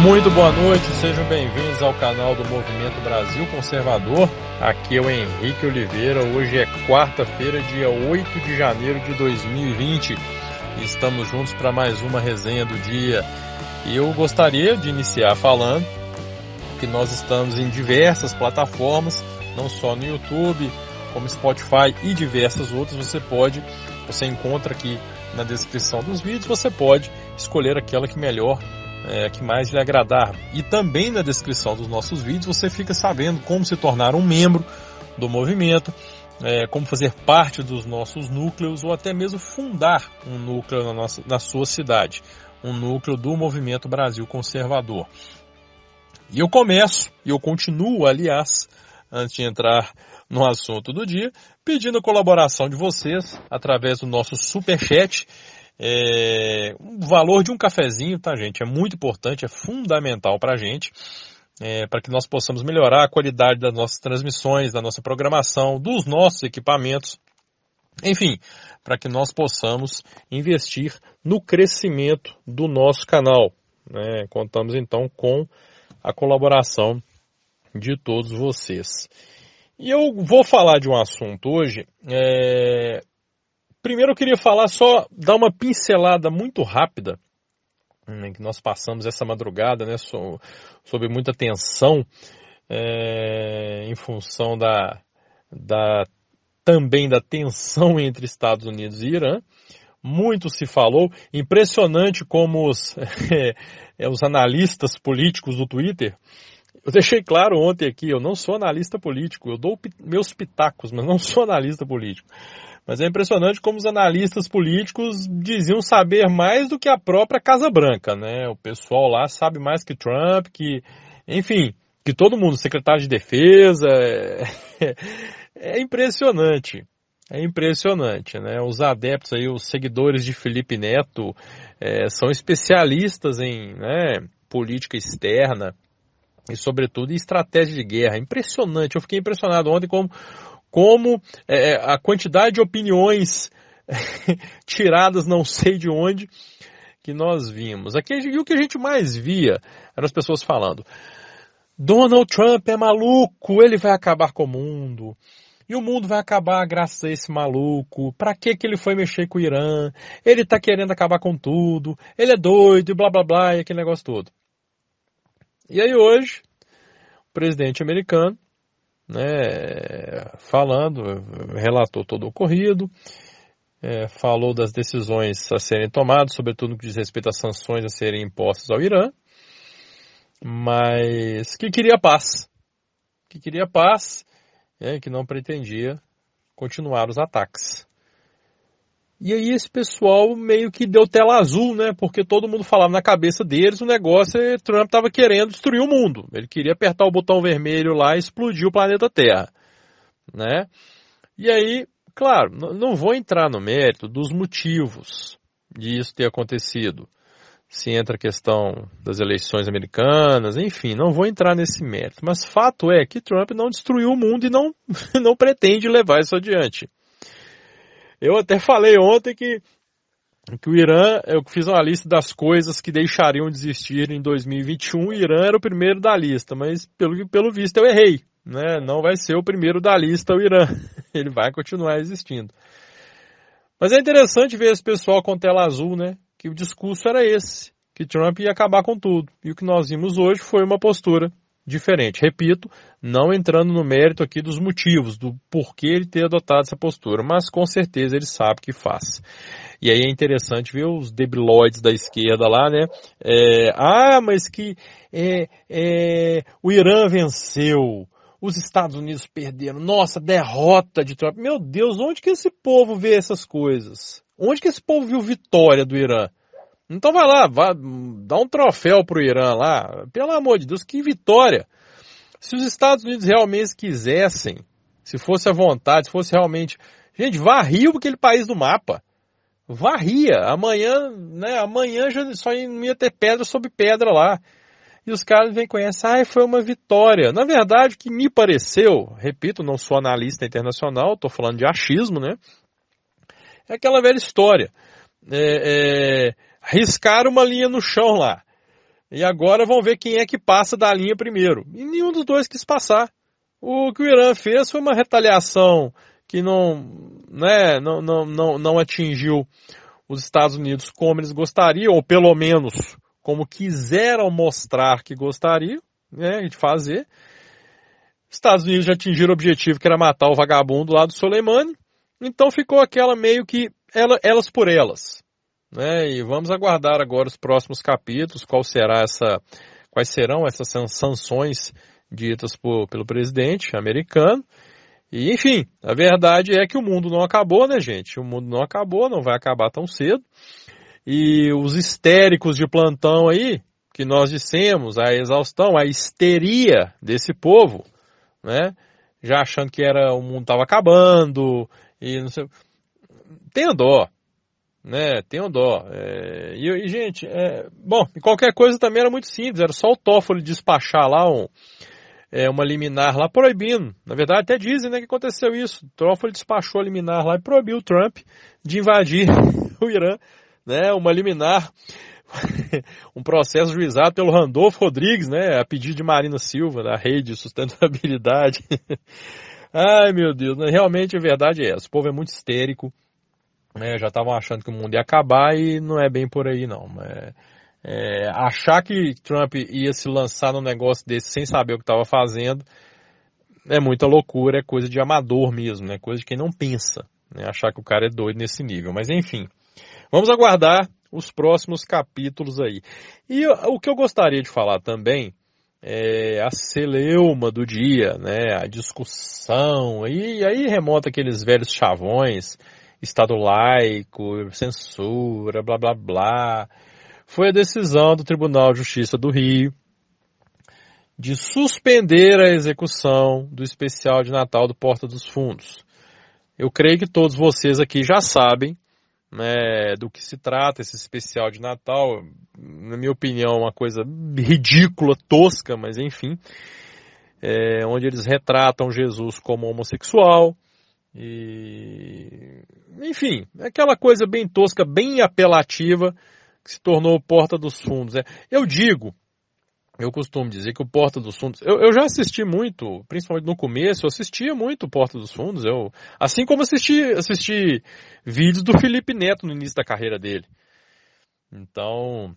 Muito boa noite, sejam bem-vindos ao canal do Movimento Brasil Conservador. Aqui é o Henrique Oliveira. Hoje é quarta-feira, dia 8 de janeiro de 2020. E estamos juntos para mais uma resenha do dia. E eu gostaria de iniciar falando que nós estamos em diversas plataformas, não só no YouTube, como Spotify e diversas outras. Você pode, você encontra aqui na descrição dos vídeos, você pode escolher aquela que melhor é, que mais lhe agradar. E também na descrição dos nossos vídeos você fica sabendo como se tornar um membro do movimento, é, como fazer parte dos nossos núcleos ou até mesmo fundar um núcleo na, nossa, na sua cidade, um núcleo do Movimento Brasil Conservador. E eu começo, e eu continuo, aliás, antes de entrar no assunto do dia, pedindo a colaboração de vocês através do nosso super chat. É, o valor de um cafezinho, tá, gente? É muito importante, é fundamental para gente, é, para que nós possamos melhorar a qualidade das nossas transmissões, da nossa programação, dos nossos equipamentos. Enfim, para que nós possamos investir no crescimento do nosso canal. Né? Contamos então com a colaboração de todos vocês. E eu vou falar de um assunto hoje. É... Primeiro eu queria falar só, dar uma pincelada muito rápida, né, que nós passamos essa madrugada, né, sob muita tensão, é... em função da, da também da tensão entre Estados Unidos e Irã. Muito se falou, impressionante como os, é, os analistas políticos do Twitter eu deixei claro ontem aqui, eu não sou analista político, eu dou meus pitacos, mas não sou analista político. Mas é impressionante como os analistas políticos diziam saber mais do que a própria Casa Branca, né? O pessoal lá sabe mais que Trump, que, enfim, que todo mundo, secretário de defesa, é, é impressionante. É impressionante, né? Os adeptos aí, os seguidores de Felipe Neto, é, são especialistas em né, política externa, e, sobretudo, em estratégia de guerra. Impressionante, eu fiquei impressionado ontem como, como é, a quantidade de opiniões tiradas não sei de onde que nós vimos. Aqui, e o que a gente mais via eram as pessoas falando: Donald Trump é maluco, ele vai acabar com o mundo. E o mundo vai acabar graças a esse maluco. Pra que que ele foi mexer com o Irã? Ele tá querendo acabar com tudo. Ele é doido e blá blá blá e aquele negócio todo. E aí hoje, o presidente americano, né, falando, relatou todo o ocorrido, é, falou das decisões a serem tomadas, sobretudo no que diz respeito às sanções a serem impostas ao Irã, mas que queria paz, que queria paz, é, que não pretendia continuar os ataques. E aí esse pessoal meio que deu tela azul, né? Porque todo mundo falava na cabeça deles o negócio é Trump estava querendo destruir o mundo. Ele queria apertar o botão vermelho lá e explodir o planeta Terra, né? E aí, claro, não vou entrar no mérito dos motivos de isso ter acontecido. Se entra a questão das eleições americanas, enfim, não vou entrar nesse mérito. Mas fato é que Trump não destruiu o mundo e não, não pretende levar isso adiante. Eu até falei ontem que, que o Irã, eu fiz uma lista das coisas que deixariam de existir em 2021, o Irã era o primeiro da lista, mas pelo, pelo visto eu errei. Né? Não vai ser o primeiro da lista o Irã. Ele vai continuar existindo. Mas é interessante ver esse pessoal com tela azul, né? Que o discurso era esse, que Trump ia acabar com tudo. E o que nós vimos hoje foi uma postura diferente. Repito, não entrando no mérito aqui dos motivos, do porquê ele ter adotado essa postura, mas com certeza ele sabe que faz. E aí é interessante ver os debiloides da esquerda lá, né? É, ah, mas que é, é, o Irã venceu, os Estados Unidos perderam, nossa, derrota de Trump. Meu Deus, onde que esse povo vê essas coisas? Onde que esse povo viu vitória do Irã? Então vai lá, dá um troféu pro Irã lá. Pelo amor de Deus, que vitória! Se os Estados Unidos realmente quisessem, se fosse a vontade, se fosse realmente. Gente, varria aquele país do mapa. Varria. Amanhã, né? Amanhã já só ia ter pedra sobre pedra lá. E os caras vêm essa, ah, foi uma vitória. Na verdade, o que me pareceu, repito, não sou analista internacional, estou falando de achismo, né? É aquela velha história. É, é, riscar uma linha no chão lá. E agora vão ver quem é que passa da linha primeiro. E nenhum dos dois quis passar. O que o Irã fez foi uma retaliação que não, né, não, não, não, não atingiu os Estados Unidos como eles gostariam, ou pelo menos como quiseram mostrar que gostariam né, de fazer. Estados Unidos já atingiram o objetivo que era matar o vagabundo lá do Soleimani. Então ficou aquela meio que ela, elas por elas. Né? E vamos aguardar agora os próximos capítulos, qual será essa, quais serão essas sanções ditas por, pelo presidente americano. E enfim, a verdade é que o mundo não acabou, né, gente? O mundo não acabou, não vai acabar tão cedo. E os histéricos de plantão aí, que nós dissemos, a exaustão, a histeria desse povo, né? Já achando que era o mundo estava acabando e não sei. Tenha dó, né? Tenha dó. É, e, e, gente, é, bom, qualquer coisa também era muito simples, era só o Toffoli despachar lá um, é, uma liminar lá proibindo. Na verdade, até dizem né, que aconteceu isso. O Toffoli despachou a liminar lá e proibiu o Trump de invadir o Irã, né? Uma liminar um processo juizado pelo Randolfo Rodrigues, né, a pedido de Marina Silva, da Rede de Sustentabilidade. Ai, meu Deus, né? realmente a verdade é essa. O povo é muito histérico, né, já estavam achando que o mundo ia acabar e não é bem por aí, não. É, é, achar que Trump ia se lançar num negócio desse sem saber o que estava fazendo é muita loucura, é coisa de amador mesmo, né, coisa de quem não pensa. Né, achar que o cara é doido nesse nível. Mas enfim, vamos aguardar os próximos capítulos aí. E o que eu gostaria de falar também é a celeuma do dia, né? A discussão, e aí remonta aqueles velhos chavões, Estado laico, censura, blá blá blá. Foi a decisão do Tribunal de Justiça do Rio de suspender a execução do especial de Natal do Porta dos Fundos. Eu creio que todos vocês aqui já sabem né, do que se trata esse especial de Natal. Na minha opinião, uma coisa ridícula, tosca, mas enfim. É, onde eles retratam Jesus como homossexual. E, enfim, aquela coisa bem tosca, bem apelativa, que se tornou porta dos fundos. É, eu digo eu costumo dizer que o Porta dos Fundos. Eu, eu, já assisti muito, principalmente no começo, eu assistia muito o Porta dos Fundos. Eu, assim como assisti, assisti vídeos do Felipe Neto no início da carreira dele. Então,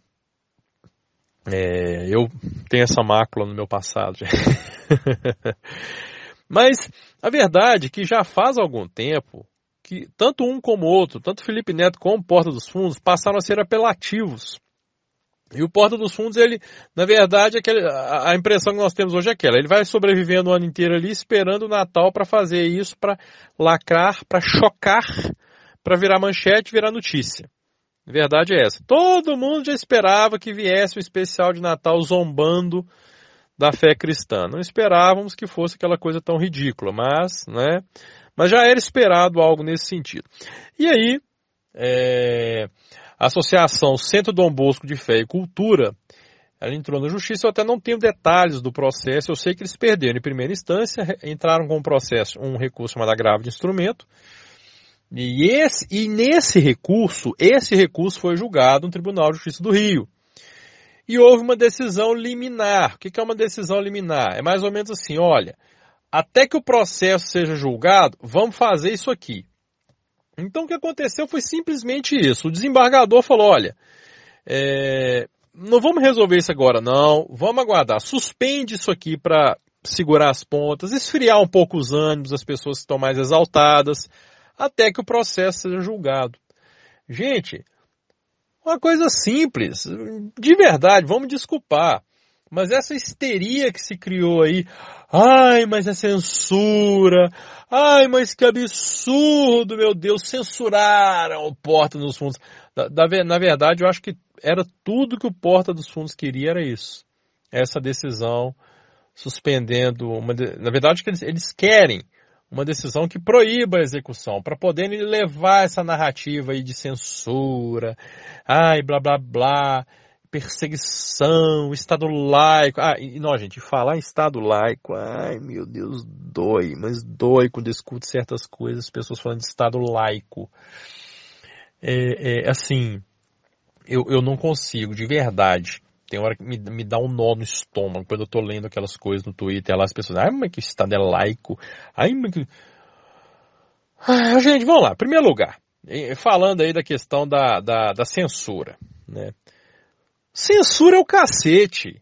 é, eu tenho essa mácula no meu passado. Mas a verdade é que já faz algum tempo que tanto um como outro, tanto Felipe Neto como Porta dos Fundos, passaram a ser apelativos e o Porta dos Fundos, ele, na verdade, aquele, a, impressão que nós temos hoje é aquela. Ele vai sobrevivendo o ano inteiro ali, esperando o Natal para fazer isso, para lacrar, para chocar, para virar manchete, virar notícia. A verdade é essa. Todo mundo já esperava que viesse o especial de Natal zombando da fé cristã. Não esperávamos que fosse aquela coisa tão ridícula, mas, né? Mas já era esperado algo nesse sentido. E aí, é, a Associação Centro Dom Bosco de Fé e Cultura, ela entrou na justiça, eu até não tenho detalhes do processo, eu sei que eles perderam em primeira instância, entraram com um processo, um recurso chamado agravo de instrumento, e, esse, e nesse recurso, esse recurso foi julgado no Tribunal de Justiça do Rio. E houve uma decisão liminar. O que é uma decisão liminar? É mais ou menos assim, olha, até que o processo seja julgado, vamos fazer isso aqui. Então o que aconteceu foi simplesmente isso. O desembargador falou: olha, é, não vamos resolver isso agora, não. Vamos aguardar. Suspende isso aqui para segurar as pontas, esfriar um pouco os ânimos das pessoas que estão mais exaltadas, até que o processo seja julgado. Gente, uma coisa simples, de verdade, vamos desculpar. Mas essa histeria que se criou aí, ai, mas é censura, ai, mas que absurdo, meu Deus, censuraram o Porta dos Fundos. Da, da, na verdade, eu acho que era tudo que o Porta dos Fundos queria, era isso. Essa decisão suspendendo uma. Na verdade, eles, eles querem uma decisão que proíba a execução, para poderem levar essa narrativa aí de censura, ai, blá blá blá perseguição, Estado laico. Ah, e não, gente, falar em Estado laico, ai meu Deus, dói, mas dói quando escuto certas coisas, pessoas falando de Estado laico. É, é assim, eu, eu não consigo, de verdade, tem hora que me, me dá um nó no estômago quando eu tô lendo aquelas coisas no Twitter lá, as pessoas, ai, mas que Estado é laico, ai, mas que... Ah, gente, vamos lá. Primeiro lugar, falando aí da questão da, da, da censura, né? Censura é o cacete.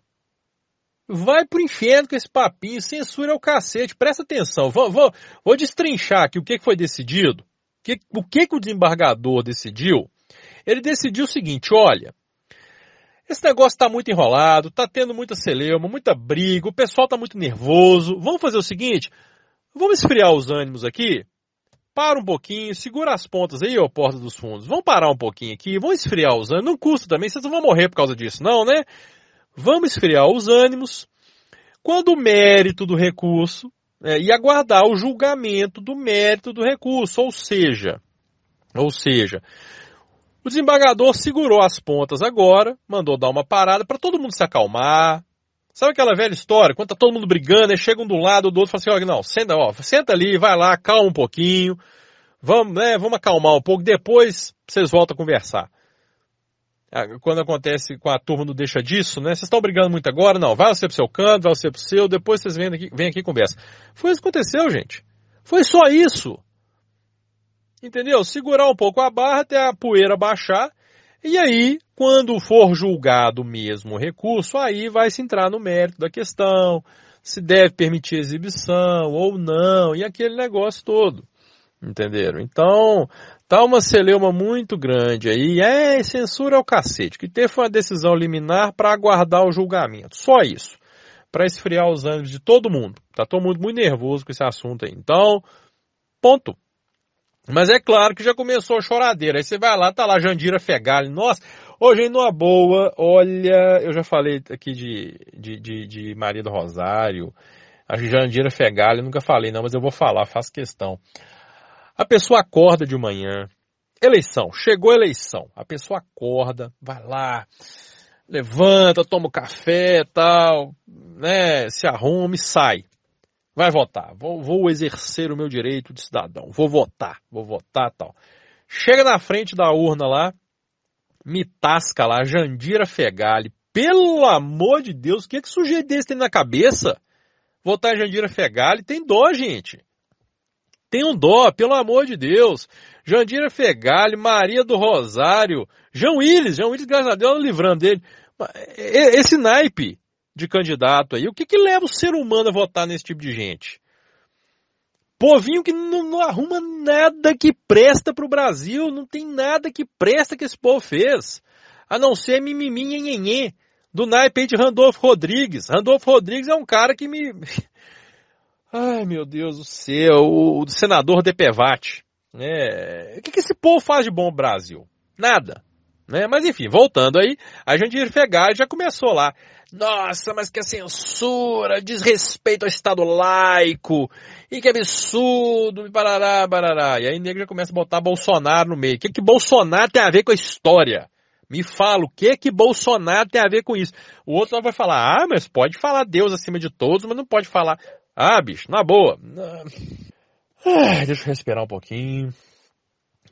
Vai pro inferno com esse papinho, censura é o cacete. Presta atenção, vou, vou, vou destrinchar aqui o que foi decidido. O que, o que, o desembargador decidiu? Ele decidiu o seguinte, olha, esse negócio está muito enrolado, está tendo muita celeuma, muita briga, o pessoal está muito nervoso. Vamos fazer o seguinte, vamos esfriar os ânimos aqui, para um pouquinho, segura as pontas aí, ó, porta dos fundos. Vamos parar um pouquinho aqui, vamos esfriar os ânimos. Não custa também, vocês não vão morrer por causa disso, não, né? Vamos esfriar os ânimos. Quando o mérito do recurso é, e aguardar o julgamento do mérito do recurso, ou seja, ou seja, o desembargador segurou as pontas agora, mandou dar uma parada para todo mundo se acalmar. Sabe aquela velha história, quando tá todo mundo brigando, aí chega um do lado do outro e fala assim, ó, não, senta, ó, senta ali, vai lá, calma um pouquinho, vamos, né, vamos acalmar um pouco, depois vocês voltam a conversar. Quando acontece com a turma não deixa disso, né? Vocês estão brigando muito agora? Não, vai você pro seu canto, vai você pro seu, depois vocês vêm aqui, vêm aqui e conversam. Foi isso que aconteceu, gente. Foi só isso. Entendeu? Segurar um pouco a barra até a poeira baixar. E aí, quando for julgado mesmo o recurso, aí vai se entrar no mérito da questão, se deve permitir exibição ou não, e aquele negócio todo. Entenderam? Então, Tá uma celeuma muito grande aí. É, censura é o cacete. Que teve uma decisão liminar para aguardar o julgamento. Só isso. Para esfriar os ânimos de todo mundo. Tá todo mundo muito nervoso com esse assunto aí. Então, ponto. Mas é claro que já começou a choradeira. Aí você vai lá, tá lá Jandira Fegali. Nossa, hoje numa boa, olha, eu já falei aqui de, de, de, de Maria do Rosário. A Jandira Fegali, nunca falei não, mas eu vou falar, faço questão. A pessoa acorda de manhã, eleição, chegou a eleição, a pessoa acorda, vai lá, levanta, toma o café, tal, né, se arruma e sai. Vai votar, vou, vou exercer o meu direito de cidadão, vou votar, vou votar, tal. Chega na frente da urna lá, me tasca lá, Jandira Fegali, pelo amor de Deus, o que, que sujeito desse tem na cabeça? Votar Jandira Fegali tem dó, gente. Tenham dó, pelo amor de Deus. Jandira Fegali, Maria do Rosário, João Willis, João Willis, graças a Deus, livrando dele. Esse naipe de candidato aí, o que que leva o ser humano a votar nesse tipo de gente? Povinho que não, não arruma nada que presta para o Brasil, não tem nada que presta que esse povo fez. A não ser mimimi, nhenhenhê, do naipe de Randolfo Rodrigues. Randolfo Rodrigues é um cara que me... Ai, meu Deus do céu, o, senador Depevate. Né? O que, que esse povo faz de bom no Brasil? Nada. Né? Mas enfim, voltando aí, a Jandir Fegali já começou lá. Nossa, mas que censura, desrespeito ao Estado laico, e que absurdo, e parará, parará. E aí o nego já começa a botar Bolsonaro no meio. O que, que Bolsonaro tem a ver com a história? Me fala, o que que Bolsonaro tem a ver com isso? O outro vai falar, ah, mas pode falar Deus acima de todos, mas não pode falar. Ah, bicho, na boa. Ah, deixa eu respirar um pouquinho.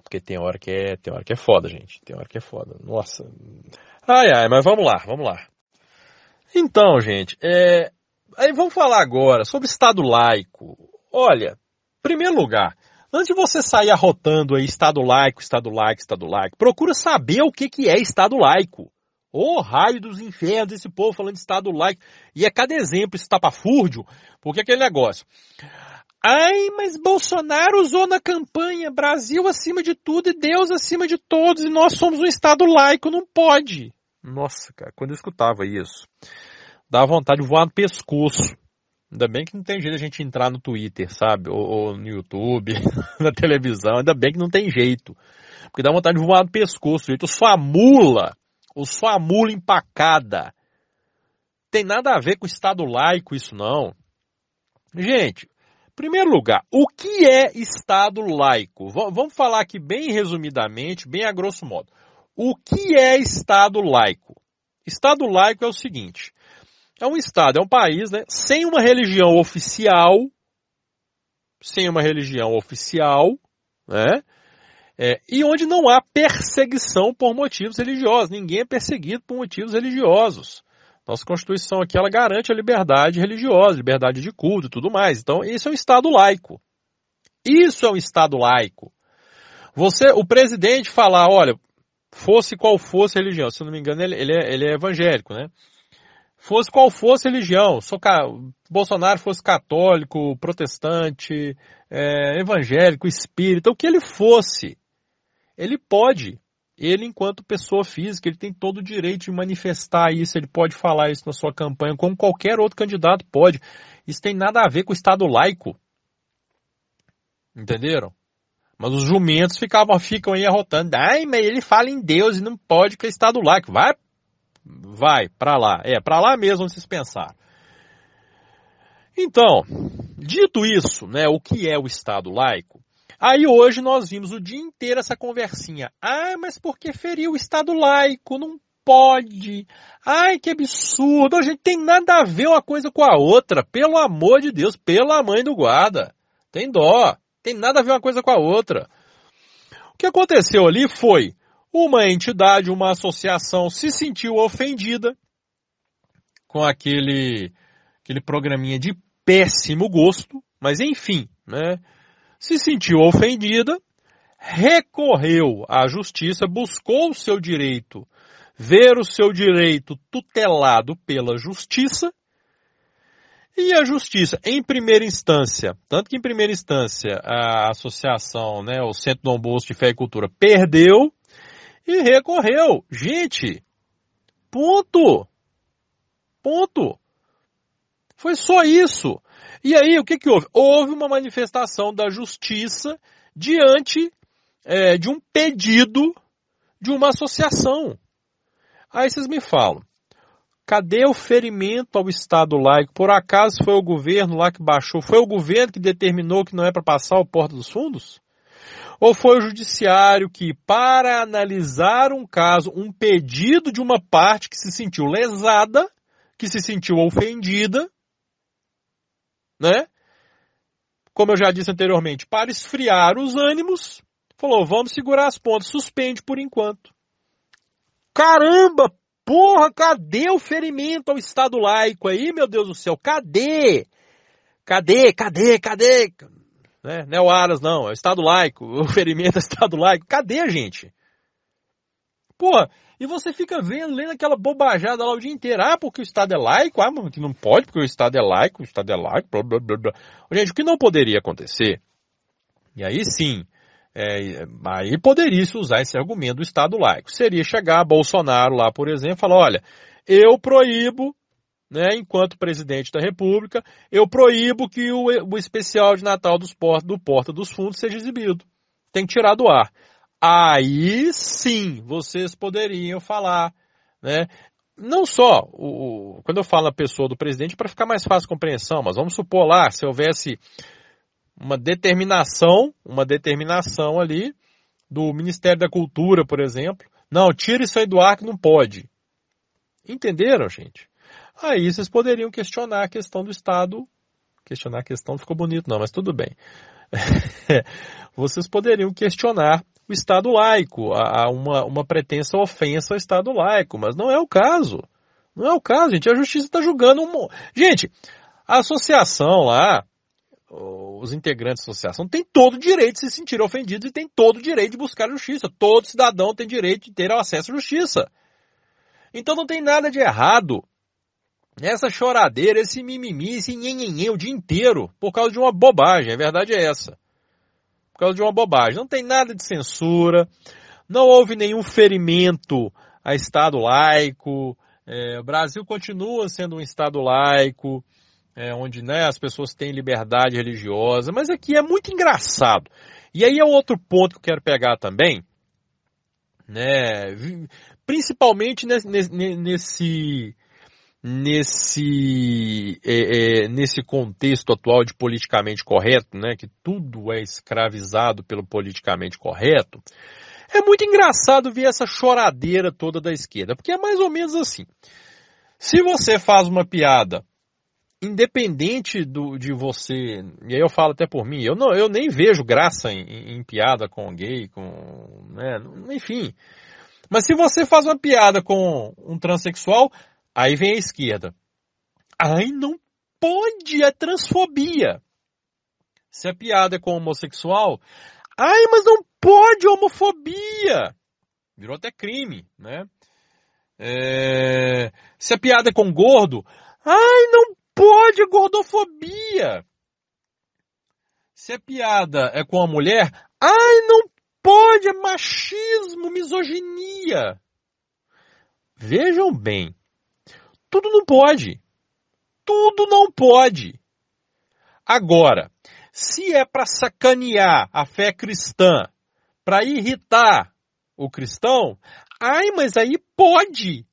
Porque tem hora que é, tem hora que é foda, gente. Tem hora que é foda. Nossa. Ai, ai, mas vamos lá, vamos lá. Então, gente, é... aí vamos falar agora sobre Estado laico. Olha, primeiro lugar, antes de você sair arrotando aí Estado laico, Estado laico, Estado laico, procura saber o que, que é Estado laico. Ô oh, raio dos infernos, esse povo falando de Estado laico. E é cada exemplo esse tapafúrdio, porque aquele negócio. Ai, mas Bolsonaro usou na campanha Brasil acima de tudo e Deus acima de todos e nós somos um Estado laico, não pode. Nossa, cara, quando eu escutava isso, dava vontade de voar no pescoço. Ainda bem que não tem jeito a gente entrar no Twitter, sabe? Ou, ou no YouTube, na televisão. Ainda bem que não tem jeito. Porque dá vontade de voar no pescoço. Jeito sua mula ou sua mula empacada. Tem nada a ver com Estado laico isso não. Gente, em primeiro lugar, o que é Estado laico? V vamos falar aqui bem resumidamente, bem a grosso modo. O que é Estado laico? Estado laico é o seguinte: é um Estado, é um país né, sem uma religião oficial, sem uma religião oficial, né? É, e onde não há perseguição por motivos religiosos. Ninguém é perseguido por motivos religiosos. Nossa Constituição aqui ela garante a liberdade religiosa, liberdade de culto e tudo mais. Então, isso é um Estado laico. Isso é um Estado laico. Você, o presidente falar, olha, fosse qual fosse a religião, se não me engano, ele, ele, é, ele é evangélico, né? Fosse qual fosse a religião, sou, Bolsonaro fosse católico, protestante, é, evangélico, espírita, o que ele fosse, ele pode ele, enquanto pessoa física, ele tem todo o direito de manifestar isso, ele pode falar isso na sua campanha, como qualquer outro candidato pode. Isso tem nada a ver com o Estado laico. Entenderam? Mas os jumentos ficavam, ficam aí arrotando. Ai, mas ele fala em Deus e não pode que é Estado laico. Vai, vai, para lá. É, para lá mesmo vocês pensaram. Então, dito isso, né, o que é o Estado laico? Aí hoje nós vimos o dia inteiro essa conversinha. Ah, mas por que ferir o Estado laico? Não pode. Ai, que absurdo. A gente tem nada a ver uma coisa com a outra. Pelo amor de Deus, pela mãe do guarda. Tem dó. Tem nada a ver uma coisa com a outra. O que aconteceu ali foi uma entidade, uma associação se sentiu ofendida com aquele, aquele programinha de péssimo gosto, mas enfim, né? se sentiu ofendida, recorreu à justiça, buscou o seu direito, ver o seu direito tutelado pela justiça, e a justiça, em primeira instância, tanto que em primeira instância a associação, né, o Centro Dom Bosco de Fé e Cultura perdeu e recorreu. Gente, ponto. Ponto. Foi só isso. E aí, o que, que houve? Houve uma manifestação da justiça diante é, de um pedido de uma associação. Aí vocês me falam, cadê o ferimento ao Estado laico? Por acaso foi o governo lá que baixou? Foi o governo que determinou que não é para passar o Porta dos Fundos? Ou foi o judiciário que, para analisar um caso, um pedido de uma parte que se sentiu lesada, que se sentiu ofendida, né? Como eu já disse anteriormente, para esfriar os ânimos, falou: vamos segurar as pontas, suspende por enquanto. Caramba, porra, cadê o ferimento ao Estado laico aí, meu Deus do céu? Cadê? Cadê, cadê, cadê? Né? Não é o Aras, não, é o Estado laico, o ferimento ao Estado laico. Cadê gente? Porra, e você fica vendo, lendo aquela bobajada lá o dia inteiro. Ah, porque o Estado é laico? Ah, que não pode, porque o Estado é laico, o Estado é laico, blá, blá, blá, blá. Gente, o que não poderia acontecer, e aí sim, é, aí poderia se usar esse argumento do Estado laico. Seria chegar Bolsonaro lá, por exemplo, e falar, olha, eu proíbo, né, enquanto presidente da República, eu proíbo que o, o especial de Natal dos do Porta dos Fundos seja exibido. Tem que tirar do ar aí sim vocês poderiam falar, né? Não só, o, quando eu falo a pessoa do presidente, para ficar mais fácil a compreensão, mas vamos supor lá, se houvesse uma determinação, uma determinação ali do Ministério da Cultura, por exemplo, não, tira isso aí do ar que não pode. Entenderam, gente? Aí vocês poderiam questionar a questão do Estado. Questionar a questão ficou bonito, não, mas tudo bem. vocês poderiam questionar o Estado laico, a uma, uma pretensa ofensa ao Estado laico, mas não é o caso. Não é o caso, gente. A justiça está julgando um. Gente, a associação lá, os integrantes da associação têm todo o direito de se sentir ofendidos e têm todo o direito de buscar justiça. Todo cidadão tem direito de ter acesso à justiça. Então não tem nada de errado essa choradeira, esse mimimi, esse nhenhenhê o dia inteiro por causa de uma bobagem. A verdade é essa por causa de uma bobagem. Não tem nada de censura, não houve nenhum ferimento a Estado laico. É, o Brasil continua sendo um Estado laico, é, onde né, as pessoas têm liberdade religiosa, mas aqui é muito engraçado. E aí é outro ponto que eu quero pegar também, né, principalmente nesse, nesse nesse, é, é, nesse contexto atual de politicamente correto, né, que tudo é escravizado pelo politicamente correto, é muito engraçado ver essa choradeira toda da esquerda, porque é mais ou menos assim. Se você faz uma piada, independente do, de você, e aí eu falo até por mim, eu, não, eu nem vejo graça em, em, piada com gay, com, né, enfim. Mas se você faz uma piada com um transexual, Aí vem a esquerda. Ai, não pode, é transfobia. Se a piada é com homossexual, ai, mas não pode homofobia. Virou até crime, né? É... Se a piada é com gordo, ai, não pode gordofobia. Se a piada é com a mulher, ai, não pode, é machismo, misoginia. Vejam bem, tudo não pode. Tudo não pode. Agora, se é para sacanear a fé cristã, para irritar o cristão, ai, mas aí pode.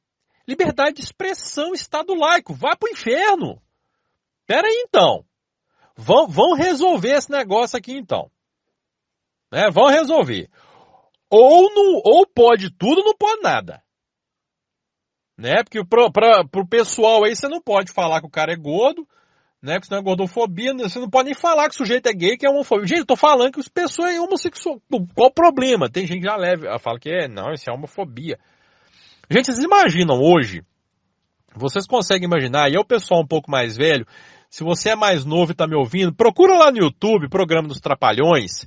Liberdade de expressão, Estado laico, vá para o inferno. Pera aí então. Vão, vão resolver esse negócio aqui então. Né? Vão resolver. Ou, não, ou pode tudo, não pode nada. Né? Porque para o pessoal aí você não pode falar que o cara é gordo, né? Porque senão é gordofobia, né? você não pode nem falar que o sujeito é gay, que é homofobia. Gente, eu tô falando que as pessoas é homossexual. Qual o problema? Tem gente que já leva, fala que é, não, isso é homofobia. Gente, vocês imaginam hoje, vocês conseguem imaginar, e é o pessoal um pouco mais velho, se você é mais novo e está me ouvindo, procura lá no YouTube, Programa dos Trapalhões.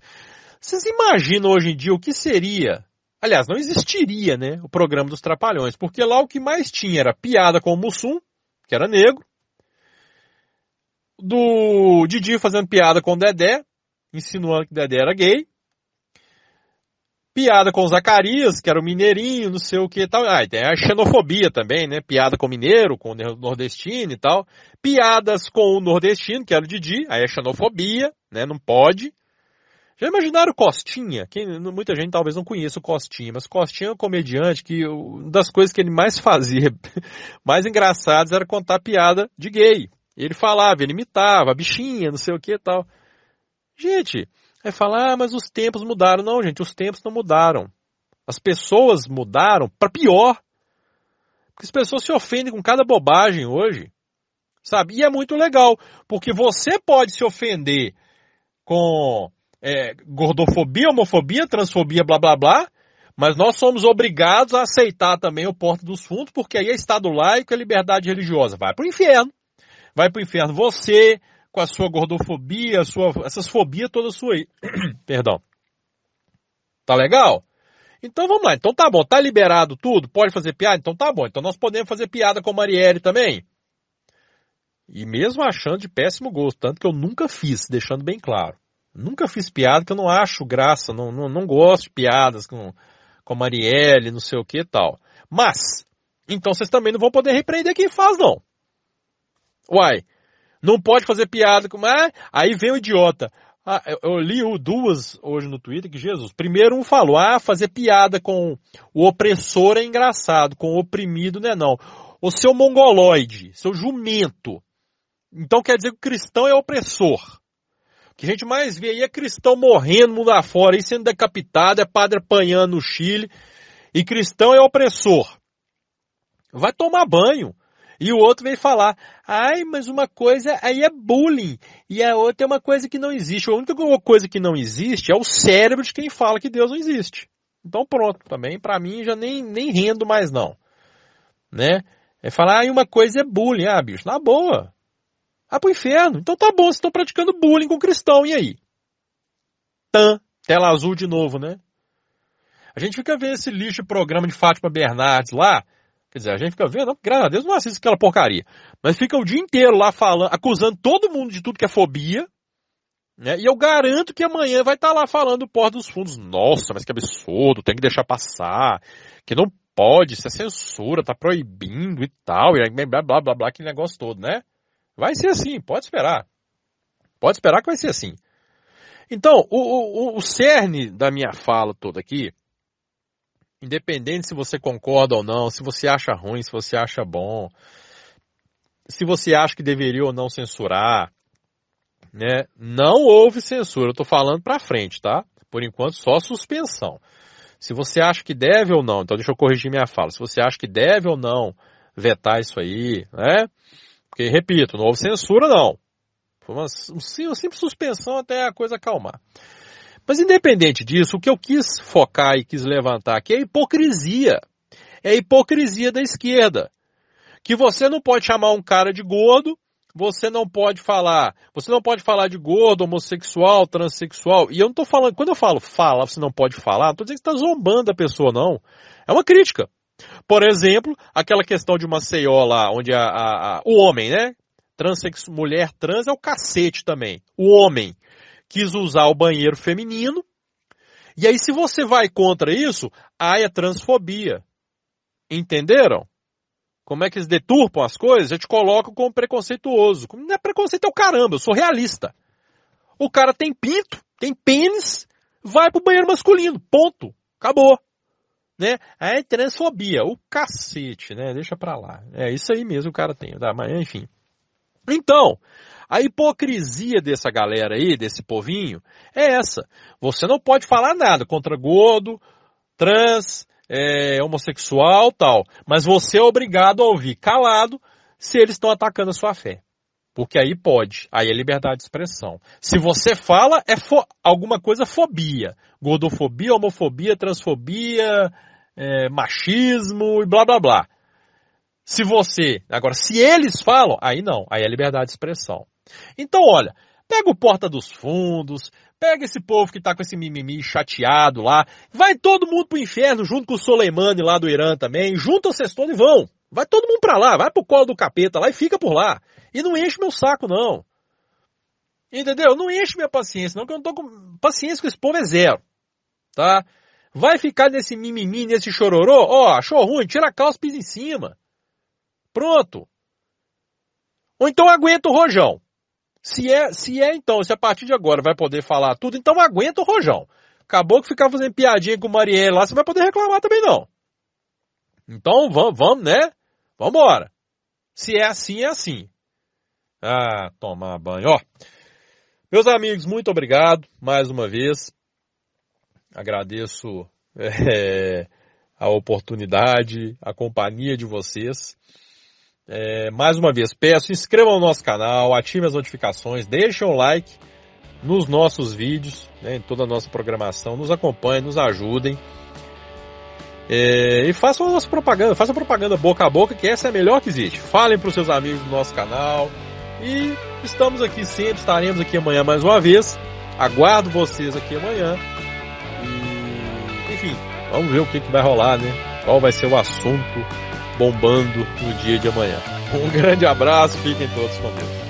Vocês imaginam hoje em dia o que seria? Aliás, não existiria, né, o Programa dos Trapalhões, porque lá o que mais tinha era piada com o Mussum, que era negro, do Didi fazendo piada com o Dedé, insinuando que o Dedé era gay, piada com o Zacarias, que era o mineirinho, não sei o que e tal. Ah, tem a xenofobia também, né? Piada com o mineiro, com o nordestino e tal. Piadas com o nordestino, que era o Didi, aí é xenofobia, né? Não pode. Já imaginaram Costinha? Quem, muita gente talvez não conheça o Costinha, mas Costinha é um comediante que uma das coisas que ele mais fazia, mais engraçadas, era contar piada de gay. Ele falava, ele imitava, a bichinha, não sei o que e tal. Gente, Aí fala, ah, mas os tempos mudaram. Não, gente, os tempos não mudaram. As pessoas mudaram para pior. Porque as pessoas se ofendem com cada bobagem hoje. Sabe? E é muito legal, porque você pode se ofender com é, gordofobia, homofobia, transfobia, blá blá blá, mas nós somos obrigados a aceitar também o Porta dos Fundos, porque aí é Estado laico é liberdade religiosa. Vai para o inferno. Vai para o inferno você, com a sua gordofobia, sua, essas fobias todas suas aí. Perdão. Tá legal? Então vamos lá. Então tá bom. Tá liberado tudo? Pode fazer piada? Então tá bom. Então nós podemos fazer piada com Marielle também. E mesmo achando de péssimo gosto. Tanto que eu nunca fiz, deixando bem claro. Nunca fiz piada que eu não acho graça. Não, não, não gosto de piadas com, com Marielle, não sei o que e tal. Mas, então vocês também não vão poder repreender quem faz, não. Uai, não pode fazer piada com. Ah, aí vem o idiota. Ah, eu li duas hoje no Twitter que Jesus. Primeiro um falou: ah, fazer piada com o opressor é engraçado, com o oprimido não é não. O seu mongoloide, seu jumento. Então quer dizer que o cristão é opressor. O que a gente mais vê aí é cristão morrendo mundo afora, aí sendo decapitado, é padre apanhando no Chile. E cristão é opressor. Vai tomar banho. E o outro veio falar, ai, mas uma coisa aí é bullying, e a outra é uma coisa que não existe. A única coisa que não existe é o cérebro de quem fala que Deus não existe. Então pronto, também para mim já nem, nem rendo mais não. Né? É falar, ai, uma coisa é bullying. Ah, bicho, na boa. Ah, pro inferno. Então tá bom, vocês estão praticando bullying com cristão, e aí? Tan, tela azul de novo, né? A gente fica vendo esse lixo de programa de Fátima Bernardes lá, Quer dizer, a gente fica vendo, graças a Deus não assiste aquela porcaria. Mas fica o dia inteiro lá falando, acusando todo mundo de tudo que é fobia. Né? E eu garanto que amanhã vai estar tá lá falando do Porta dos Fundos. Nossa, mas que absurdo, tem que deixar passar. Que não pode, isso é censura, tá proibindo e tal. E blá blá blá blá, aquele negócio todo, né? Vai ser assim, pode esperar. Pode esperar que vai ser assim. Então, o, o, o cerne da minha fala toda aqui Independente se você concorda ou não, se você acha ruim, se você acha bom, se você acha que deveria ou não censurar, né? Não houve censura, eu estou falando para frente, tá? Por enquanto só suspensão. Se você acha que deve ou não, então deixa eu corrigir minha fala. Se você acha que deve ou não vetar isso aí, né? Porque, repito, não houve censura não. Foi uma, uma simples suspensão até a coisa acalmar. Mas independente disso, o que eu quis focar e quis levantar aqui é a hipocrisia. É a hipocrisia da esquerda. que você não pode chamar um cara de gordo, você não pode falar, você não pode falar de gordo, homossexual, transexual. E eu não tô falando, quando eu falo fala, você não pode falar, não tô dizendo que está zombando a pessoa, não. É uma crítica. Por exemplo, aquela questão de uma CEO lá, onde a, a, a, o homem, né? Transex, mulher trans é o cacete também. O homem quis usar o banheiro feminino. E aí, se você vai contra isso, aí é transfobia. Entenderam? Como é que eles deturpam as coisas? Eu te coloco como preconceituoso. Não é preconceito, é o caramba, eu sou realista. O cara tem pinto, tem pênis, vai pro banheiro masculino. Ponto. Acabou né? É transfobia, o cacete, né? Deixa pra lá. É isso aí mesmo o cara tem, tá? Mas enfim. Então, a hipocrisia dessa galera aí, desse povinho, é essa. Você não pode falar nada contra gordo, trans, é, homossexual, tal. Mas você é obrigado a ouvir calado se eles estão atacando a sua fé. Porque aí pode. Aí é liberdade de expressão. Se você fala, é alguma coisa fobia. Gordofobia, homofobia, transfobia, é, machismo e blá blá blá. Se você, agora, se eles falam, aí não, aí é liberdade de expressão. Então, olha, pega o Porta dos Fundos, pega esse povo que tá com esse mimimi chateado lá, vai todo mundo pro inferno junto com o Soleimani lá do Irã também, junta vocês todos e vão. Vai todo mundo pra lá, vai pro colo do capeta lá e fica por lá. E não enche meu saco, não. Entendeu? Não enche minha paciência, não, que eu não tô com paciência com esse povo é zero. Tá? Vai ficar nesse mimimi, nesse chororô? Ó, achou ruim? Tira a calça e pisa em cima. Pronto. Ou então aguenta o rojão. Se é, se é então, se a partir de agora vai poder falar tudo, então aguenta o rojão. Acabou que ficar fazendo piadinha com o Marielle lá, você vai poder reclamar também não. Então vamos, vamos, né? Vambora. Se é assim, é assim. Ah, tomar banho. Ó, meus amigos, muito obrigado mais uma vez. Agradeço é, a oportunidade, a companhia de vocês. É, mais uma vez, peço, inscrevam no nosso canal, ativem as notificações, deixem o like nos nossos vídeos, né, em toda a nossa programação, nos acompanhem, nos ajudem. É, e façam a nossa propaganda, façam propaganda boca a boca, que essa é a melhor que existe. Falem para os seus amigos do nosso canal. E estamos aqui sempre, estaremos aqui amanhã mais uma vez. Aguardo vocês aqui amanhã. Enfim, vamos ver o que, que vai rolar, né? Qual vai ser o assunto bombando no dia de amanhã. Um grande abraço, fiquem todos com Deus.